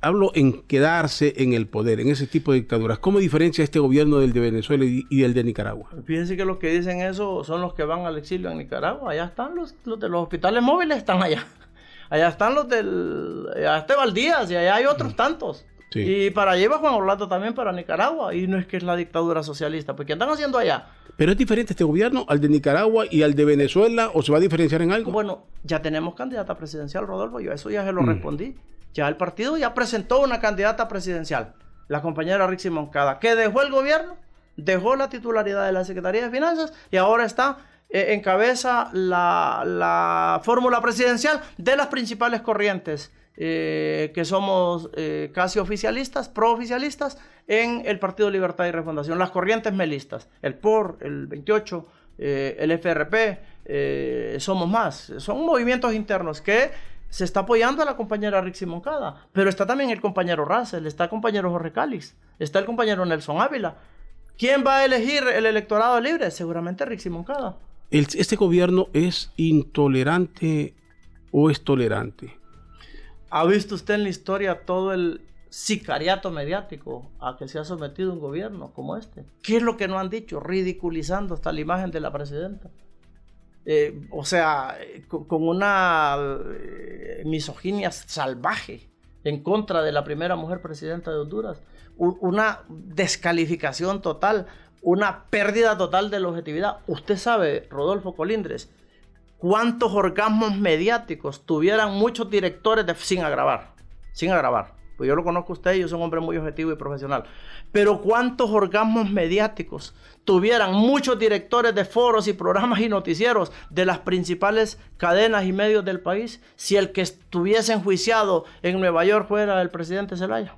hablo en quedarse en el poder, en ese tipo de dictaduras. ¿Cómo diferencia este gobierno del de Venezuela y, y del de Nicaragua? Fíjense que los que dicen eso son los que van al exilio en Nicaragua. Allá están los, los de los hospitales móviles, están allá. Allá están los del. Allá Valdías y allá hay otros tantos. Sí. Y para allá iba Juan Orlando también para Nicaragua. Y no es que es la dictadura socialista. Pues ¿qué están haciendo allá? ¿Pero es diferente este gobierno al de Nicaragua y al de Venezuela o se va a diferenciar en algo? Bueno, ya tenemos candidata presidencial, Rodolfo. Yo a eso ya se lo Mm. respondí. Ya el partido ya presentó una candidata presidencial, la compañera Rixi Moncada, que dejó el gobierno, dejó la titularidad de la Secretaría de Finanzas y ahora está eh, encabeza la, la fórmula presidencial de las principales corrientes. Eh, que somos eh, casi oficialistas, pro-oficialistas, en el Partido Libertad y Refundación, las corrientes melistas, el POR, el 28, eh, el FRP, Somos Más, son movimientos internos que se está apoyando a la compañera Rixi Moncada, pero está también el compañero Russell, está el compañero Jorge Cáliz, está el compañero Nelson Ávila. ¿Quién va a elegir el electorado libre? Seguramente Rixi Moncada. ¿Este gobierno es intolerante o es tolerante? ¿Ha visto usted en la historia todo el sicariato mediático a que se ha sometido un gobierno como este? ¿Qué es lo que no han dicho? Ridiculizando hasta la imagen de la presidenta. Eh, o sea, eh, con, una eh, misoginia salvaje en contra de la primera mujer presidenta de Honduras. Una descalificación total, una pérdida total de la objetividad. Usted sabe, Rodolfo Colindres, cuántos orgasmos mediáticos tuvieran muchos directores de- sin agravar, sin agravar. Pues yo lo conozco usted yo soy un hombre muy objetivo y profesional. Pero ¿cuántos orgasmos mediáticos tuvieran muchos directores de foros y programas y noticieros de las principales cadenas y medios del país si el que estuviese enjuiciado en Nueva York fuera el presidente Zelaya?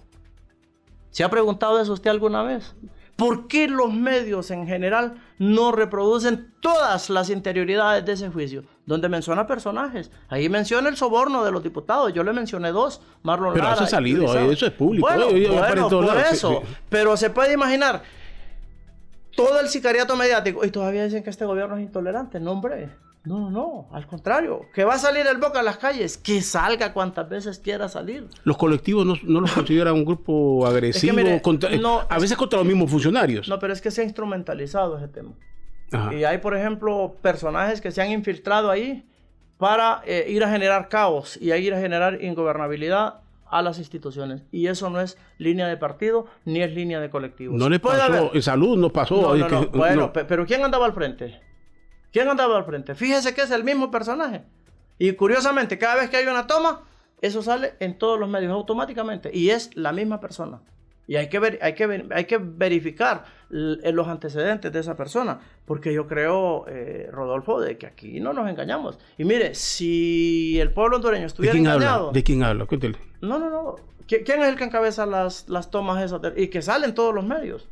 ¿Se ha preguntado eso usted alguna vez? ¿Por qué los medios en general no reproducen todas las interioridades de ese juicio? Donde menciona personajes. Ahí menciona el soborno de los diputados. Yo le mencioné dos. Marlon Pero eso ha salido, eso es público. Bueno, bueno por eso. Pero se puede imaginar todo el sicariato mediático. Y todavía dicen que este gobierno es intolerante. No, hombre. No, no, no, al contrario, que va a salir el Boca a las calles, que salga cuantas veces quiera salir. Los colectivos no, no los [LAUGHS] consideran un grupo agresivo, a veces contra los mismos funcionarios. No, pero es que se ha instrumentalizado ese tema. Y hay, por ejemplo, personajes que se han infiltrado ahí para eh, ir a generar caos y a ir a generar ingobernabilidad a las instituciones. Y eso no es línea de partido ni es línea de colectivos. No le pasó, en salud no pasó. bueno, pero ¿quién andaba al frente? ¿Quién andaba al frente? Fíjese que es el mismo personaje. Y curiosamente, cada vez que hay una toma, eso sale en todos los medios automáticamente. Y es la misma persona. Y hay que, ver, hay que, hay que verificar los antecedentes de esa persona. Porque yo creo, eh, Rodolfo, de que aquí no nos engañamos. Y mire, si el pueblo hondureño estuviera ¿De quién engañado. Habla? ¿De quién habla? Cuéntale. No, no, no. ¿Quién es el que encabeza las, las tomas esas? y que salen todos los medios.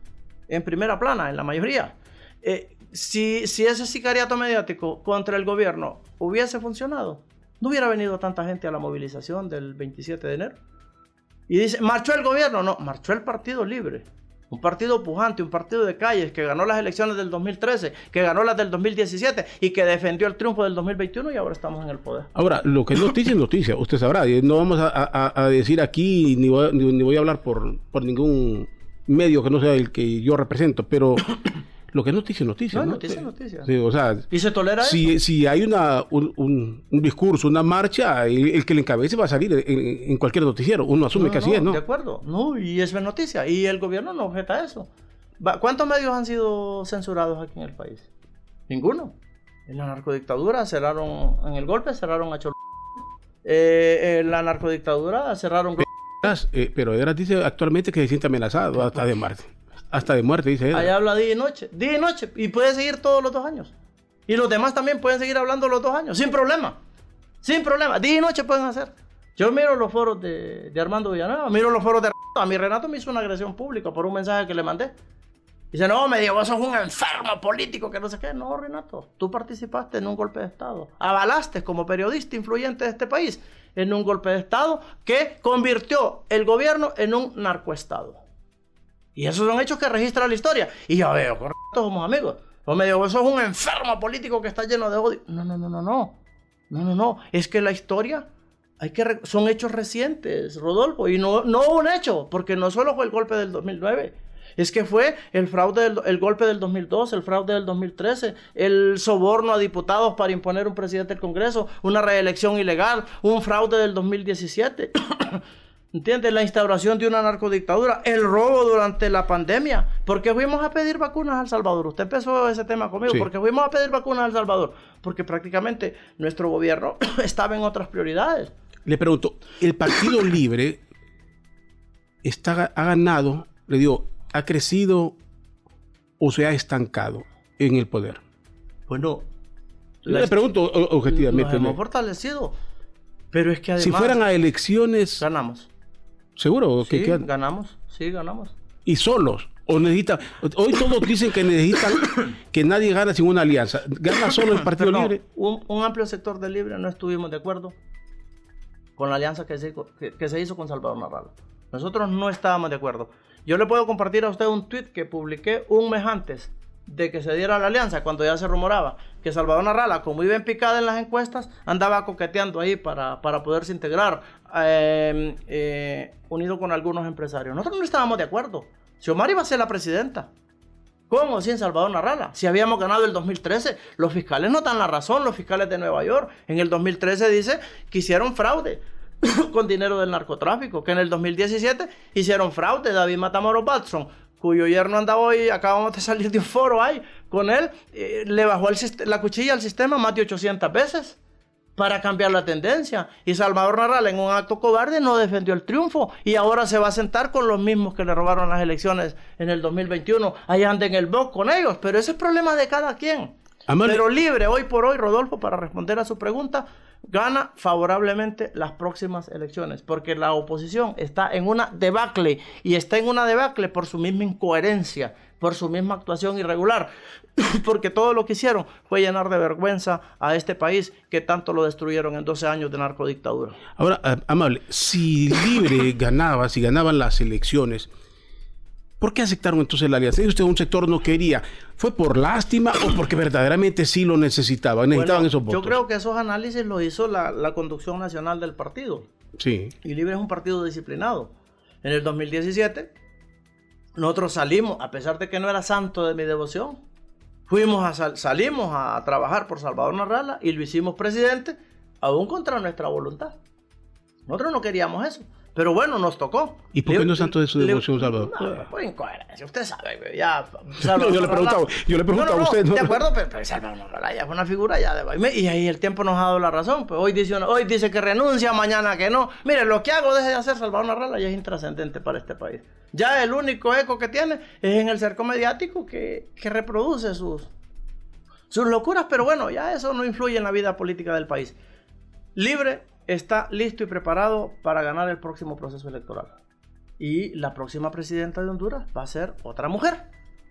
En primera plana, en la mayoría. Eh, si, si ese sicariato mediático contra el gobierno hubiese funcionado, no hubiera venido tanta gente a la movilización del 27 de enero. Y dice, ¿marchó el gobierno? No, marchó el Partido Libre. Un partido pujante, un partido de calles que ganó las elecciones del 2013, que ganó las del 2017 y que defendió el triunfo del 2021 y ahora estamos en el poder. Ahora, lo que es noticia es noticia, usted sabrá. No vamos a, decir aquí, ni voy, a hablar por ningún medio que no sea el que yo represento, pero lo que es noticia, noticia. No, noticia, noticia. Sí, o sea, ¿Y se tolera si, eso? Si hay una, un, discurso, una marcha, el, que le encabece va a salir en, cualquier noticiero. Uno asume que así es, ¿no? De acuerdo. No, y es noticia. Y el gobierno no objeta eso. ¿Cuántos medios han sido censurados aquí en el país? Ninguno. En la narcodictadura cerraron, en el golpe cerraron a Chol... Eh, en la narcodictadura cerraron... Eh, pero dice actualmente que se siente amenazado hasta de Marte. Hasta de muerte, dice él. Allá habla día y noche. Día y noche. Y puede seguir todos los dos años. Y los demás también pueden seguir hablando los dos años. Sin problema. Sin problema. Día y noche pueden hacer. Yo miro los foros de, Armando Villanueva. Miro los foros de Renato. A mi Renato me hizo una agresión pública por un mensaje que le mandé. Dice, no, me dijo, vos sos un enfermo político que no sé qué. No, Renato, tú participaste en un golpe de Estado. Avalaste como periodista influyente de este país en un golpe de Estado que convirtió el gobierno en un narcoestado. Y esos son hechos que registra la historia. Y yo veo, correcto, somos amigos. O me digo, eso es un enfermo político que está lleno de odio. No, no, no, no, no. No, no, no. Es que la historia hay que son hechos recientes, Rodolfo. Y no, no un hecho, porque no solo fue el golpe del 2009. Es que fue el fraude, del, el golpe del 2002, el fraude del 2013, el soborno a diputados para imponer un presidente del Congreso, una reelección ilegal, un fraude del 2017. [COUGHS] ¿Entiendes? La instauración de una narcodictadura, el robo durante la pandemia. porque fuimos a pedir vacunas al Salvador? Usted empezó ese tema conmigo. porque fuimos a pedir vacunas al Salvador? Porque prácticamente nuestro gobierno [COUGHS] estaba en otras prioridades. Le pregunto, ¿el Partido [COUGHS] Libre está, ha ganado, le digo, ha crecido o se ha estancado en el poder? Bueno, le pregunto objetivamente. Nos hemos fortalecido. Pero es que además... Si fueran a elecciones... Ganamos. ¿Seguro? Sí, que, ganamos, sí, ganamos. ¿Y solos? ¿O necesita Hoy todos dicen que necesitan que nadie gane sin una alianza. ¿Gana solo el [COUGHS] Partido Libre? Un, amplio sector del Libre no estuvimos de acuerdo con la alianza que se, que, se hizo con Salvador Narrala. Nosotros no estábamos de acuerdo. Yo le puedo compartir a usted un tweet que publiqué un mes antes de que se diera la alianza, cuando ya se rumoraba que Salvador Narrala, como iba en picada en las encuestas, andaba coqueteando ahí para, para poderse integrar, em, eh, unido con algunos empresarios. Nosotros no estábamos de acuerdo. Si Omar iba a ser la presidenta, ¿cómo sin Salvador Narrala? Si habíamos ganado el 2013, los fiscales no dan la razón, los fiscales de Nueva York. En el 2013 dice que hicieron fraude [COUGHS] con dinero del narcotráfico, que en el 2017 hicieron fraude David Matamoros Batson cuyo yerno andaba hoy, acabamos de salir de un foro ahí con él, eh, le bajó la cuchilla al sistema más de 800 veces. para cambiar la tendencia. Y Salvador Narral en un acto cobarde no defendió el triunfo y ahora se va a sentar con los mismos que le robaron las elecciones en el 2021. Ahí anda en el BOC con ellos, pero ese es problema de cada quien. Pero libre hoy por hoy, Rodolfo, para responder a su pregunta, gana favorablemente las próximas elecciones, porque la oposición está en una debacle y está en una debacle por su misma incoherencia, por su misma actuación irregular, [COUGHS] porque todo lo que hicieron fue llenar de vergüenza a este país que tanto lo destruyeron en 12 años de narcodictadura. Ahora, Amable, si Libre [COUGHS] ganaba, si ganaban las elecciones, ¿Por qué aceptaron entonces la alianza? usted un sector no quería. ¿Fue por lástima o porque verdaderamente sí lo necesitaban? Necesitaban esos votos. Yo creo que esos análisis los hizo la, la, conducción nacional del partido. Sí. Y Libre es un partido disciplinado. En el 2017, nosotros salimos, a pesar de que no era santo de mi devoción, fuimos a salimos a trabajar por Salvador Narrala y lo hicimos presidente, aún contra nuestra voluntad. Nosotros no queríamos eso. Pero bueno, nos tocó. ¿Y por qué no es santo de su devoción, Salvador? No, por incoherencia. Usted sabe, ya. [LAUGHS] no, yo le preguntaba, yo le preguntaba a usted. ¿no? De acuerdo, pero, pero Salvador ya fue una figura ya de Y ahí el tiempo nos ha dado la razón. Pues hoy dice, hoy dice que renuncia, mañana que no. Mire, lo que hago deje de hacer Salvador Narrala ya es intrascendente para este país. Ya el único eco que tiene es en el cerco mediático que, que reproduce sus, sus locuras. Pero bueno, ya eso no influye en la vida política del país. Libre está listo y preparado para ganar el próximo proceso electoral. Y la próxima presidenta de Honduras va a ser otra mujer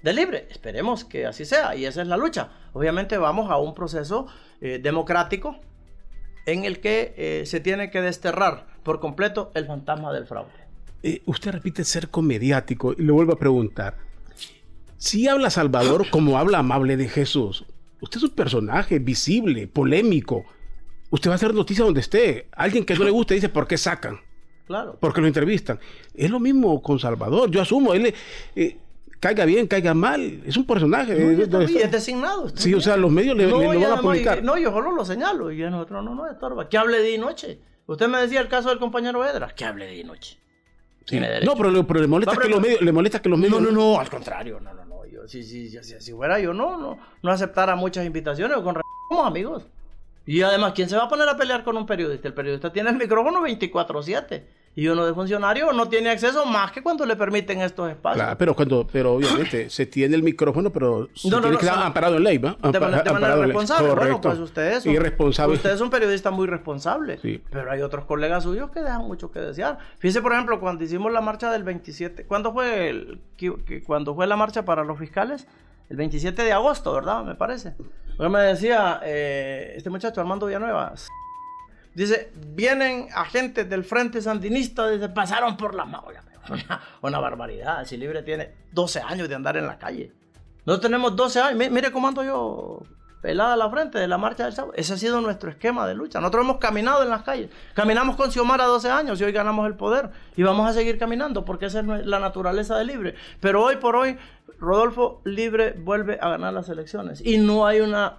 de libre. Esperemos que así sea y esa es la lucha. Obviamente vamos a un proceso eh, democrático en el que eh, se tiene que desterrar por completo el fantasma del fraude. Eh, usted repite ser comediático y le vuelvo a preguntar. Si habla Salvador como habla amable de Jesús, usted es un personaje visible, polémico, usted va a hacer noticia donde esté. Alguien que no le guste dice, ¿por qué sacan? Claro. Porque lo entrevistan. Es lo mismo con Salvador. Yo asumo, él eh, caiga bien, caiga mal. Es un personaje. No, es designado. Sí, o sea, los medios le, no, van a publicar. no, yo solo lo señalo. Y nosotros no nos estorba. Que hable y noche. Usted me decía el caso del compañero Edra. Que hable y noche. No, pero, le, molesta que los medios, le molesta que los medios. No, no, no, al contrario. No, no, no. Yo, si, si, si, si fuera yo, no, no, no aceptara muchas invitaciones. Con como amigos. Y además, ¿quién se va a poner a pelear con un periodista? El periodista tiene el micrófono 24/7. Y uno de funcionario no tiene acceso más que cuando le permiten estos espacios. Claro, pero cuando, pero obviamente [CLEARS THROAT] se tiene el micrófono, pero se no, tiene que estar amparado en ley, ¿va? de, manera responsable. Bueno, pues usted es, un, Irresponsable. usted es un periodista muy responsable. Sí. Pero hay otros colegas suyos que dejan mucho que desear. Fíjese, por ejemplo, cuando hicimos la marcha del 27, ¿cuándo fue, el, cuando fue la marcha para los fiscales? El 27 de agosto, ¿verdad? Me parece. me decía eh, este muchacho Armando Villanueva. Dice, vienen agentes del Frente Sandinista, dice, pasaron por la mano. Una, barbaridad. Si Libre tiene 12 años de andar en la calle. Nosotros tenemos 12 años. Mire cómo ando yo pelada a la frente de la marcha del sábado. Ese ha sido nuestro esquema de lucha. Nosotros hemos caminado en las calles. Caminamos con Xiomara 12 años y hoy ganamos el poder. Y vamos a seguir caminando porque esa es la naturaleza de Libre. Pero hoy por hoy, Rodolfo Libre vuelve a ganar las elecciones. Y no hay una,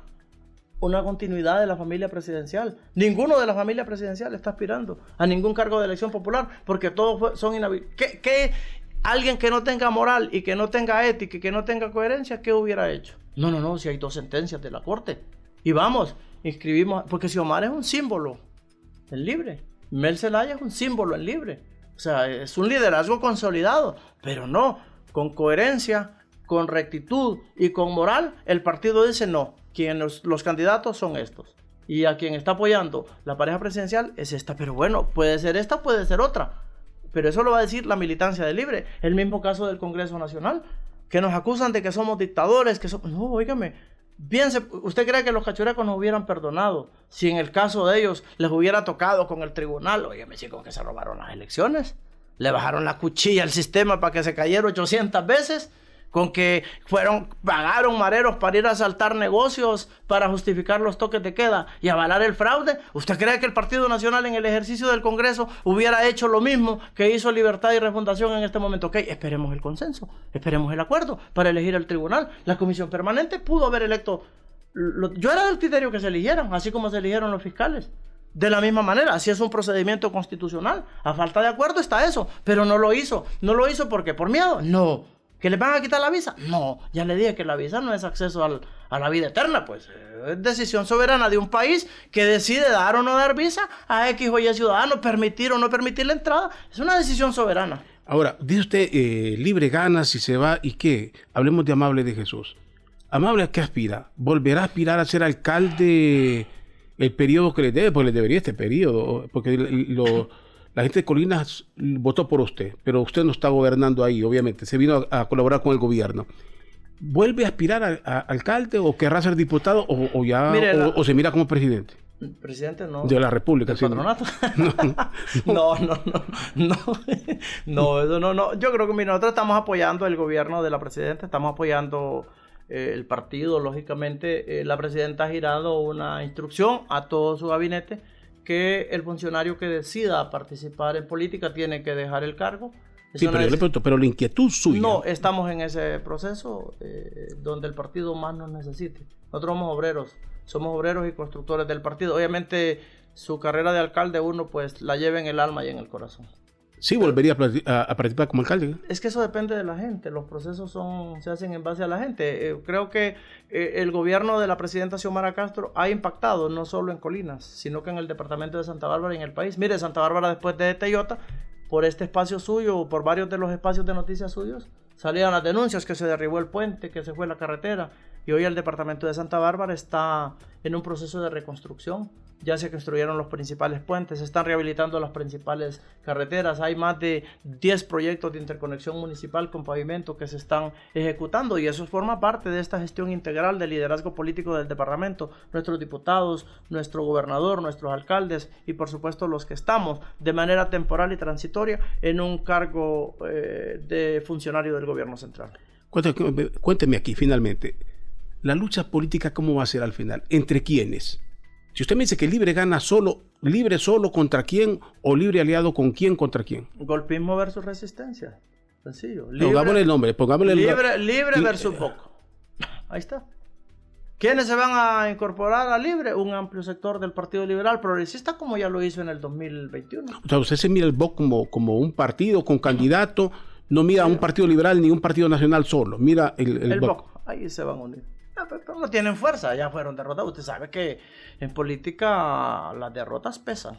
una continuidad de la familia presidencial. Ninguno de la familia presidencial está aspirando a ningún cargo de elección popular porque todos son inhabilitados. ¿Qué, ¿Qué, alguien que no tenga moral y que no tenga ética y que no tenga coherencia, ¿qué hubiera hecho? No, no, no, si hay dos sentencias de la corte. Y vamos, inscribimos, porque si Omar es un símbolo en libre, Mel Zelaya es un símbolo en libre. O sea, es un liderazgo consolidado, pero no, con coherencia, con rectitud y con moral, el partido dice no, quien los, los candidatos son estos. Y a quien está apoyando la pareja presidencial es esta, pero bueno, puede ser esta, puede ser otra. Pero eso lo va a decir la militancia de Libre. El mismo caso del Congreso Nacional, que nos acusan de que somos dictadores, que somos... No, óigame, piense, ¿usted cree que los cachurecos nos hubieran perdonado si en el caso de ellos les hubiera tocado con el tribunal? Óigame, con que se robaron las elecciones. Le bajaron la cuchilla al sistema para que se cayera 800 veces con que fueron, pagaron mareros para ir a asaltar negocios para justificar los toques de queda y avalar el fraude. ¿Usted cree que el Partido Nacional en el ejercicio del Congreso hubiera hecho lo mismo que hizo Libertad y Refundación en este momento? Ok, esperemos el consenso, esperemos el acuerdo para elegir el tribunal. La comisión permanente pudo haber electo. yo era del criterio que se eligieran, así como se eligieron los fiscales. De la misma manera, así es un procedimiento constitucional. A falta de acuerdo está eso, pero no lo hizo. No lo hizo porque por miedo. No, ¿Que les van a quitar la visa? No, ya le dije que la visa no es acceso a la vida eterna, pues es decisión soberana de un país que decide dar o no dar visa a X o Y ciudadano, permitir o no permitir la entrada, es una decisión soberana. Ahora, dice usted, eh, libre gana si se va y qué, hablemos de Amable de Jesús. Amable, ¿a qué aspira? ¿Volverá a aspirar a ser alcalde el periodo que le debe? Pues le debería este periodo, porque lo la gente de Colinas votó por usted, pero usted no está gobernando ahí, obviamente. Se vino a, colaborar con el gobierno. ¿Vuelve a aspirar a, alcalde o querrá ser diputado o, ya o, se mira como presidente? Presidente no. De la República, sí. Patronato. [LAUGHS] No, no, no, no, [LAUGHS] no, eso no, no. Yo creo que mira, nosotros estamos apoyando el gobierno de la presidenta, estamos apoyando eh, el partido, lógicamente. Eh, la presidenta ha girado una instrucción a todo su gabinete que el funcionario que decida participar en política tiene que dejar el cargo. Sí, pero, le pregunto, pero la inquietud suya. No, estamos en ese proceso eh, donde el partido más nos necesite. Nosotros somos obreros, somos obreros y constructores del partido. Obviamente su carrera de alcalde uno pues la lleva en el alma y en el corazón sí volvería a, participar como alcalde. Es que eso depende de la gente, los procesos son se hacen en base a la gente. Eh, creo que eh, el gobierno de la presidenta Xiomara Castro ha impactado no solo en Colinas, sino que en el departamento de Santa Bárbara y en el país. Mire, Santa Bárbara después de Teyota, por este espacio suyo, por varios de los espacios de noticias suyos, salían las denuncias que se derribó el puente, que se fue la carretera, y hoy el departamento de Santa Bárbara está en un proceso de reconstrucción ya se construyeron los principales puentes, se están rehabilitando las principales carreteras, hay más de 10 proyectos de interconexión municipal con pavimento que se están ejecutando y eso forma parte de esta gestión integral del liderazgo político del departamento, nuestros diputados, nuestro gobernador, nuestros alcaldes y por supuesto los que estamos de manera temporal y transitoria en un cargo eh, de funcionario del gobierno central. Cuénteme aquí finalmente, la lucha política cómo va a ser al final, entre quiénes si usted me dice que libre gana solo, libre solo contra quién o libre aliado con quién contra quién. Golpismo versus resistencia. Sencillo. pongámosle el nombre. Pongámosle libre, libre versus poco. Ahí está. ¿Quiénes se van a incorporar a Libre? Un amplio sector del Partido Liberal Progresista, como ya lo hizo en el 2021. O sea, usted se mira el BOC como, como un partido con candidato, no mira a un partido liberal ni un partido nacional solo, mira el, el, BOC. Ahí se van a unir. Ah, pero no tienen fuerza, ya fueron derrotados. Usted sabe que en política las derrotas pesan.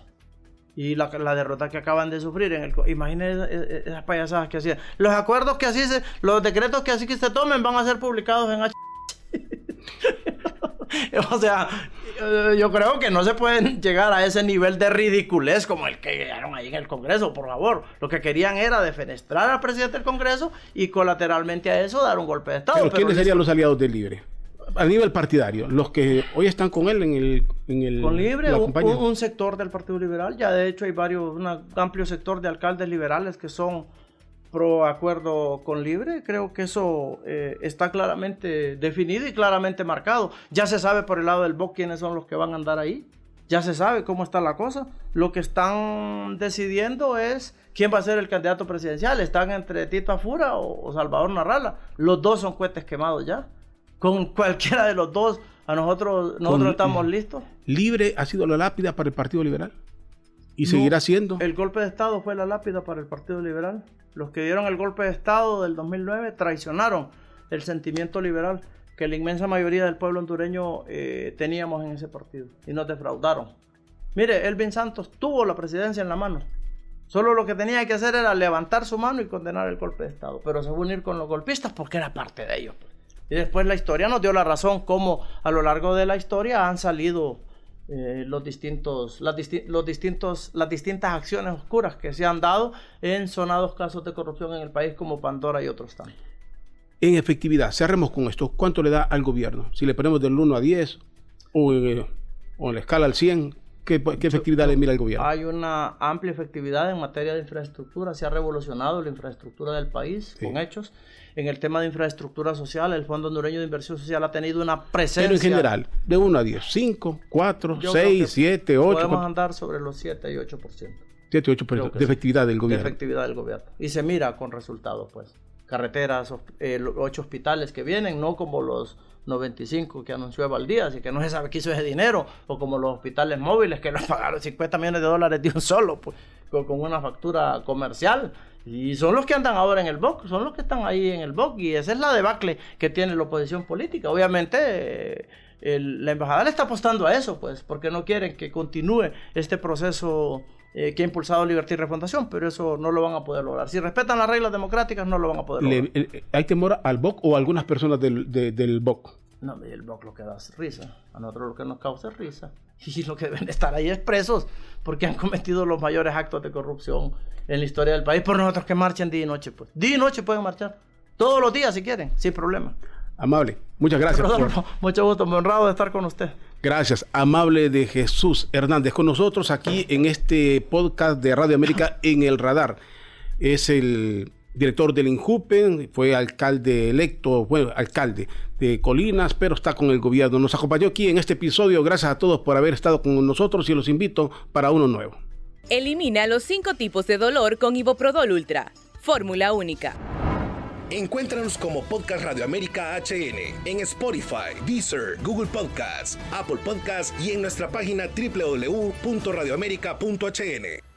Y la, derrota que acaban de sufrir en el... Imagínense esas payasadas que hacían. Los acuerdos que así se... Los decretos que así que se tomen van a ser publicados en H... [LAUGHS] o sea, eh, yo creo que no se pueden llegar a ese nivel de ridiculez como el que llegaron ahí en el Congreso, por favor. Lo que querían era defenestrar al presidente del Congreso y colateralmente a eso dar un golpe de Estado. ¿Pero, quiénes serían los aliados del Libre? A nivel partidario, los que hoy están con él en el... En el con Libre, un, sector del Partido Liberal, ya de hecho hay varios, un amplio sector de alcaldes liberales que son pro acuerdo con Libre, creo que eso eh, está claramente definido y claramente marcado. Ya se sabe por el lado del BOC quiénes son los que van a andar ahí, ya se sabe cómo está la cosa. Lo que están decidiendo es quién va a ser el candidato presidencial. Están entre Tito Afura o, o Salvador Narrala. Los dos son cohetes quemados ya con cualquiera de los dos, a nosotros, nosotros estamos listos. ¿Libre ha sido la lápida para el Partido Liberal? ¿Y seguirá siendo? El golpe de Estado fue la lápida para el Partido Liberal. Los que dieron el golpe de Estado del 2009 traicionaron el sentimiento liberal que la inmensa mayoría del pueblo hondureño eh, teníamos en ese partido y nos defraudaron. Mire, Elvin Santos tuvo la presidencia en la mano. Solo lo que tenía que hacer era levantar su mano y condenar el golpe de Estado, pero se fue a unir con los golpistas porque era parte de ellos. Pues. Y después la historia nos dio la razón cómo a lo largo de la historia han salido eh, los distintos, las, los distintos, las distintas acciones oscuras que se han dado en sonados casos de corrupción en el país como Pandora y otros tantos. En efectividad, cerremos con esto. ¿Cuánto le da al gobierno? Si le ponemos del 1 a 10 o, eh, o en la escala al 100, ¿Qué, efectividad le mira el gobierno? Hay una amplia efectividad en materia de infraestructura. Se ha revolucionado la infraestructura del país con hechos. En el tema de infraestructura social, el Fondo Hondureño de Inversión Social ha tenido una presencia. Pero en general, de 1 a 10, 5, 4, 6, 7, 8. Podemos andar sobre los 7 y 8%. 7 y 8% de efectividad del gobierno. De efectividad del gobierno. Y se mira con resultados, pues. Carreteras, eh, ocho hospitales que vienen, no como los 95 que anunció Valdías y que no se sabe qué hizo ese dinero, o como los hospitales móviles que [LAUGHS] nos pagaron 50 millones de dólares de un solo, pues, con, una factura comercial Y son los que andan ahora en el BOC, son los que están ahí en el BOC. Y esa es la debacle que tiene la oposición política. Obviamente, la embajada le está apostando a eso, pues, porque no quieren que continúe este proceso eh, que ha impulsado Libertad y Refundación, pero eso no lo van a poder lograr. Si respetan las reglas democráticas, no lo van a poder lograr. Eh, ¿Hay temor al BOC o a algunas personas del, del BOC? No, el BOC lo que da es risa. A nosotros lo que nos causa es risa. [LAUGHS] Y lo que deben estar ahí es presos porque han cometido los mayores actos de corrupción en la historia del país. Por nosotros que marchen día y noche, pues. Día y noche pueden marchar. Todos los días si quieren, sin problema. Amable, muchas gracias. Mucho gusto, me honrado de estar con usted. Gracias, amable de Jesús Hernández, con nosotros aquí en este podcast de Radio América en el radar. Es el director del INJUPEN, fue alcalde electo, bueno, alcalde de Colinas, pero está con el gobierno. Nos acompañó aquí en este episodio. Gracias a todos por haber estado con nosotros y los invito para uno nuevo. Elimina los cinco tipos de dolor con Iboprodol Ultra. Fórmula única. Encuéntranos como Podcast Radio América HN en Spotify, Deezer, Google Podcasts, Apple Podcasts y en nuestra página www.radioamerica.hn.